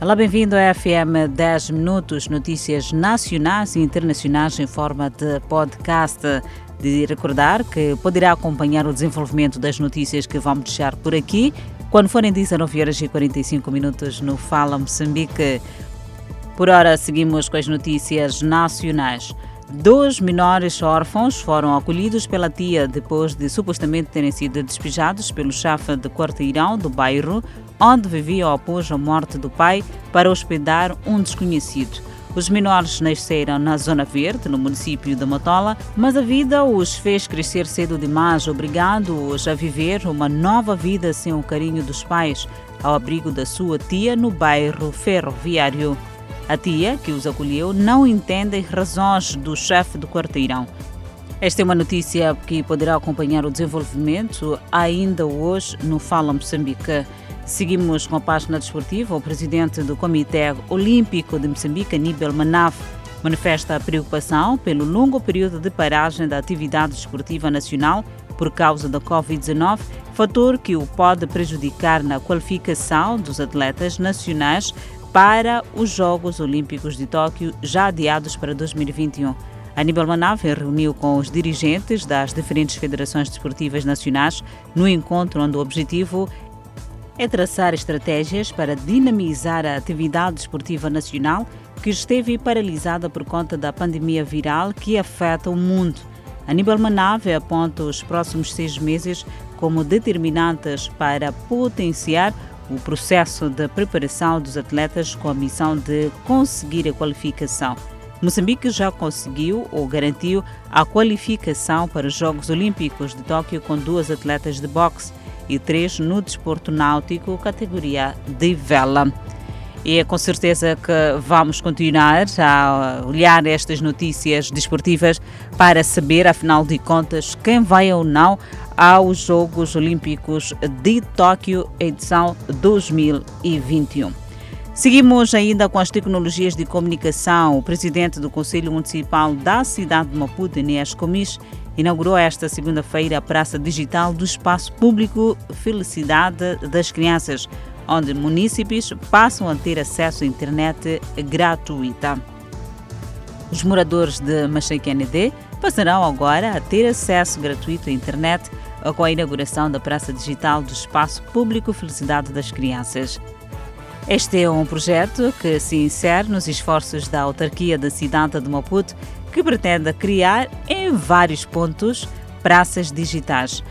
Olá, bem-vindo à FM 10 Minutos, notícias nacionais e internacionais em forma de podcast. De recordar que poderá acompanhar o desenvolvimento das notícias que vamos deixar por aqui quando forem 19 horas e 45 minutos no Fala Moçambique. Por hora, seguimos com as notícias nacionais. Dois menores órfãos foram acolhidos pela tia depois de supostamente terem sido despejados pelo chefe de quarteirão do bairro onde viviam após a morte do pai para hospedar um desconhecido. Os menores nasceram na Zona Verde, no município de Matola, mas a vida os fez crescer cedo demais, obrigando-os a viver uma nova vida sem o carinho dos pais, ao abrigo da sua tia no bairro ferroviário. A tia, que os acolheu, não entende as razões do chefe do quarteirão. Esta é uma notícia que poderá acompanhar o desenvolvimento ainda hoje no Fala Moçambique. Seguimos com a página desportiva. O presidente do Comitê Olímpico de Moçambique, Aníbal Manaf, manifesta a preocupação pelo longo período de paragem da atividade desportiva nacional por causa da Covid-19, fator que o pode prejudicar na qualificação dos atletas nacionais para os Jogos Olímpicos de Tóquio, já adiados para 2021. Aníbal Manave reuniu com os dirigentes das diferentes federações desportivas nacionais no encontro onde o objetivo é traçar estratégias para dinamizar a atividade desportiva nacional que esteve paralisada por conta da pandemia viral que afeta o mundo. Aníbal Manave aponta os próximos seis meses como determinantes para potenciar o processo de preparação dos atletas com a missão de conseguir a qualificação. Moçambique já conseguiu ou garantiu a qualificação para os Jogos Olímpicos de Tóquio com duas atletas de boxe e três no desporto náutico, categoria de vela. E é com certeza que vamos continuar a olhar estas notícias desportivas para saber, afinal de contas, quem vai ou não aos Jogos Olímpicos de Tóquio, edição 2021. Seguimos ainda com as tecnologias de comunicação. O presidente do Conselho Municipal da cidade de Maputo, Inês Comis, inaugurou esta segunda-feira a Praça Digital do Espaço Público Felicidade das Crianças, onde munícipes passam a ter acesso à internet gratuita. Os moradores de Machaquenede passarão agora a ter acesso gratuito à internet com a inauguração da Praça Digital do Espaço Público Felicidade das Crianças. Este é um projeto que se insere nos esforços da autarquia da cidade de Maputo, que pretende criar em vários pontos praças digitais.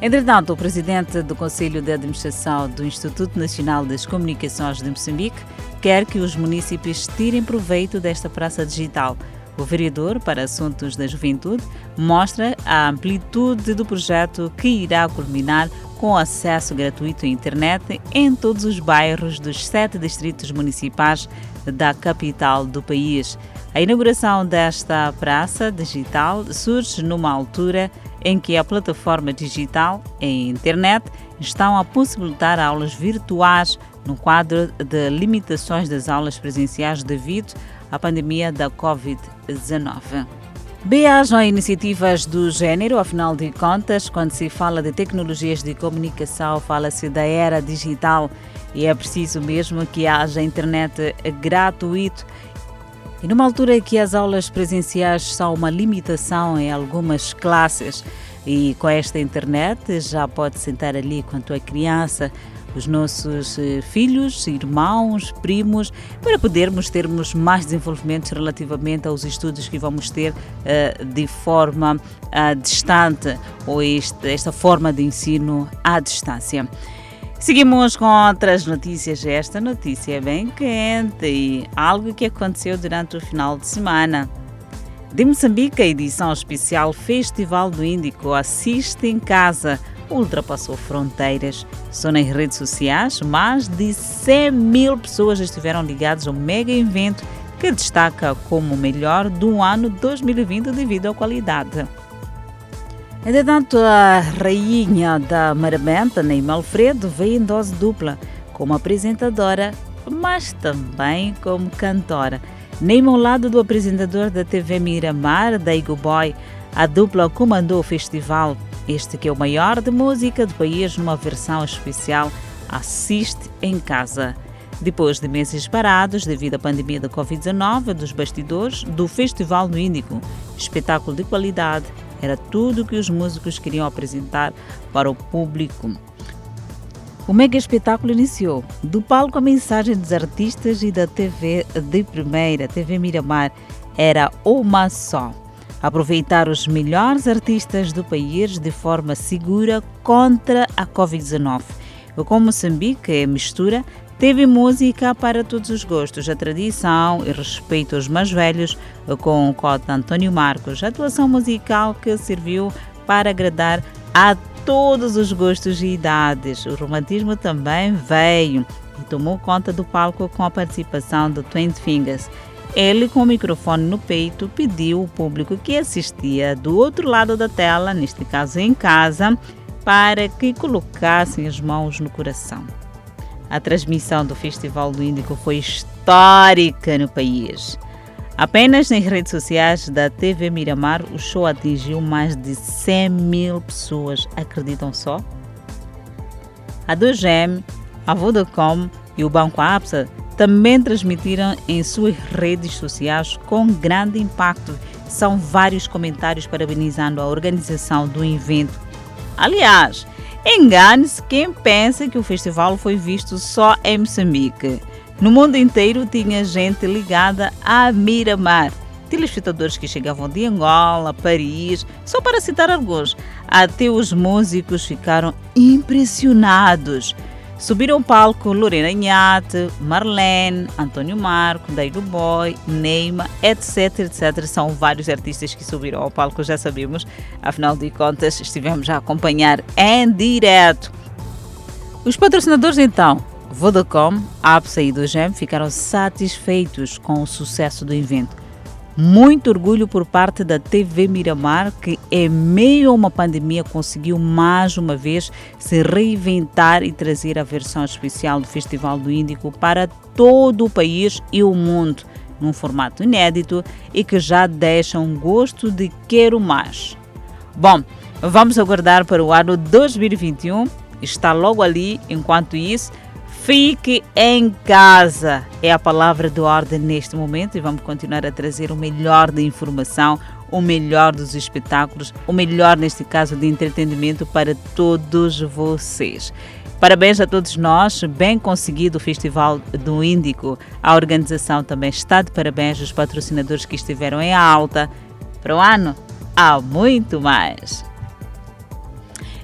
Entretanto, o presidente do Conselho de Administração do Instituto Nacional das Comunicações de Moçambique quer que os municípios tirem proveito desta praça digital o vereador para Assuntos da Juventude mostra a amplitude do projeto que irá culminar com acesso gratuito à internet em todos os bairros dos sete distritos municipais da capital do país. A inauguração desta praça digital surge numa altura em que a plataforma digital e a internet estão a possibilitar aulas virtuais no quadro de limitações das aulas presenciais devido à pandemia da Covid-19. Beijam iniciativas do gênero, afinal de contas, quando se fala de tecnologias de comunicação, fala-se da era digital e é preciso mesmo que haja internet gratuito. E numa altura em que as aulas presenciais são uma limitação em algumas classes, e com esta internet já pode sentar ali com a tua criança, os nossos eh, filhos, irmãos, primos, para podermos termos mais desenvolvimentos relativamente aos estudos que vamos ter uh, de forma uh, distante ou este, esta forma de ensino à distância. Seguimos com outras notícias. Esta notícia é bem quente e algo que aconteceu durante o final de semana. De Moçambique, a edição especial Festival do Índico assiste em casa ultrapassou fronteiras. Só nas redes sociais, mais de 100 mil pessoas estiveram ligadas ao mega evento que destaca como o melhor do ano 2020 devido à qualidade. Entretanto, a rainha da Marabenta, Neymar Alfredo, veio em dose dupla, como apresentadora, mas também como cantora. Neymar ao lado do apresentador da TV Miramar, Daigo Boy, a dupla comandou o festival este que é o maior de música do país numa versão especial Assiste em Casa. Depois de meses parados devido à pandemia da Covid-19, dos bastidores do Festival do Índico, espetáculo de qualidade, era tudo o que os músicos queriam apresentar para o público. O mega espetáculo iniciou. Do palco, a mensagem dos artistas e da TV de primeira, TV Miramar, era uma só. Aproveitar os melhores artistas do país de forma segura contra a Covid-19. Com Moçambique é mistura, Teve música para todos os gostos, a tradição e respeito aos mais velhos, com o cota António Marcos, atuação musical que serviu para agradar a todos os gostos e idades. O romantismo também veio e tomou conta do palco com a participação do Twenty Fingers. Ele, com o microfone no peito, pediu ao público que assistia do outro lado da tela, neste caso em casa, para que colocassem as mãos no coração. A transmissão do Festival do Índico foi histórica no país. Apenas nas redes sociais da TV Miramar, o show atingiu mais de 100 mil pessoas. Acreditam só? A 2M, a Vodacom e o Banco APSA também transmitiram em suas redes sociais com grande impacto. São vários comentários parabenizando a organização do evento. Aliás, Engane-se quem pensa que o festival foi visto só em Moçambique. No mundo inteiro tinha gente ligada a Miramar. Telespectadores que chegavam de Angola, Paris, só para citar alguns. Até os músicos ficaram impressionados. Subiram ao palco Lorena Inhate, Marlene, Antônio Marco, Daido Boy, Neima, etc, etc. São vários artistas que subiram ao palco, já sabemos. Afinal de contas, estivemos a acompanhar em direto. Os patrocinadores então, Vodacom, APSA e do GEM ficaram satisfeitos com o sucesso do evento muito orgulho por parte da TV Miramar, que em meio a uma pandemia conseguiu mais uma vez se reinventar e trazer a versão especial do Festival do Índico para todo o país e o mundo, num formato inédito e que já deixa um gosto de quero mais. Bom, vamos aguardar para o ano 2021, está logo ali, enquanto isso Fique em casa é a palavra de ordem neste momento e vamos continuar a trazer o melhor da informação, o melhor dos espetáculos, o melhor, neste caso, de entretenimento para todos vocês. Parabéns a todos nós, bem conseguido o Festival do Índico. A organização também está de parabéns, os patrocinadores que estiveram em alta. Para o ano, há muito mais.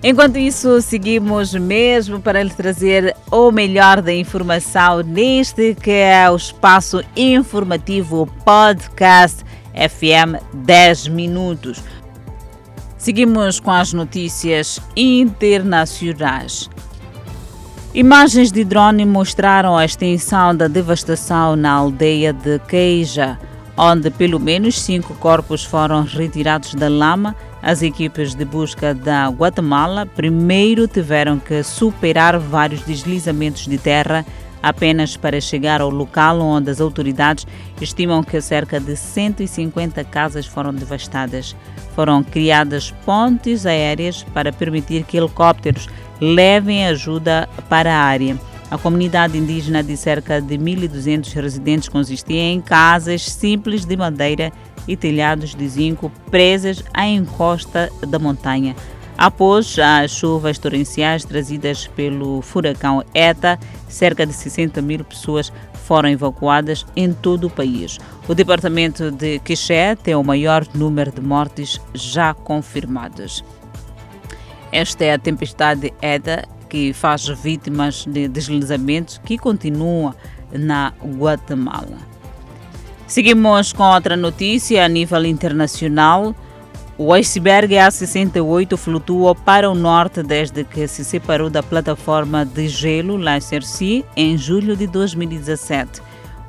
Enquanto isso, seguimos mesmo para lhe trazer o melhor da informação neste que é o espaço informativo podcast FM 10 minutos. Seguimos com as notícias internacionais. Imagens de drone mostraram a extensão da devastação na aldeia de Queija, onde pelo menos cinco corpos foram retirados da lama as equipes de busca da Guatemala primeiro tiveram que superar vários deslizamentos de terra apenas para chegar ao local onde as autoridades estimam que cerca de 150 casas foram devastadas. Foram criadas pontes aéreas para permitir que helicópteros levem ajuda para a área. A comunidade indígena de cerca de 1.200 residentes consistia em casas simples de madeira e telhados de zinco presas à encosta da montanha. Após as chuvas torrenciais trazidas pelo furacão ETA, cerca de 60 mil pessoas foram evacuadas em todo o país. O departamento de Quixé tem o maior número de mortes já confirmadas. Esta é a tempestade ETA que faz vítimas de deslizamentos que continua na Guatemala. Seguimos com outra notícia a nível internacional. O iceberg A68 flutua para o norte desde que se separou da plataforma de gelo Sea em julho de 2017.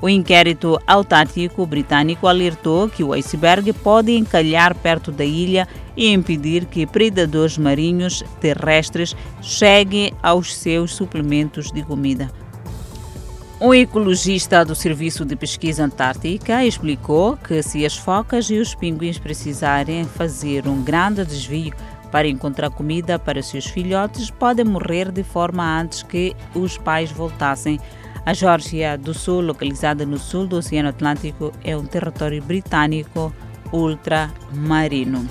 O inquérito autártico britânico alertou que o iceberg pode encalhar perto da ilha e impedir que predadores marinhos terrestres cheguem aos seus suplementos de comida. Um ecologista do Serviço de Pesquisa Antártica explicou que se as focas e os pinguins precisarem fazer um grande desvio para encontrar comida para seus filhotes, podem morrer de forma antes que os pais voltassem A Geórgia do Sul, localizada no sul do Oceano Atlântico, é um território britânico ultramarino.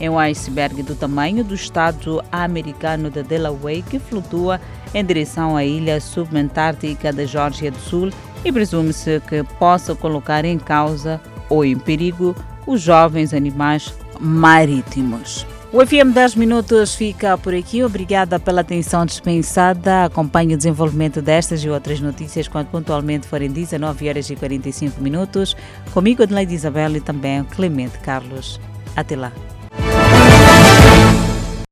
É um iceberg do tamanho do estado americano de Delaware que flutua em direção à ilha subantártica da Geórgia do Sul e presume-se que possa colocar em causa ou em perigo os jovens animais marítimos. O FM 10 Minutos fica por aqui. Obrigada pela atenção dispensada. Acompanhe o desenvolvimento destas e outras notícias quando pontualmente forem 19 horas e 45 minutos. Comigo, Adelaide Isabel e também Clemente Carlos. Até lá.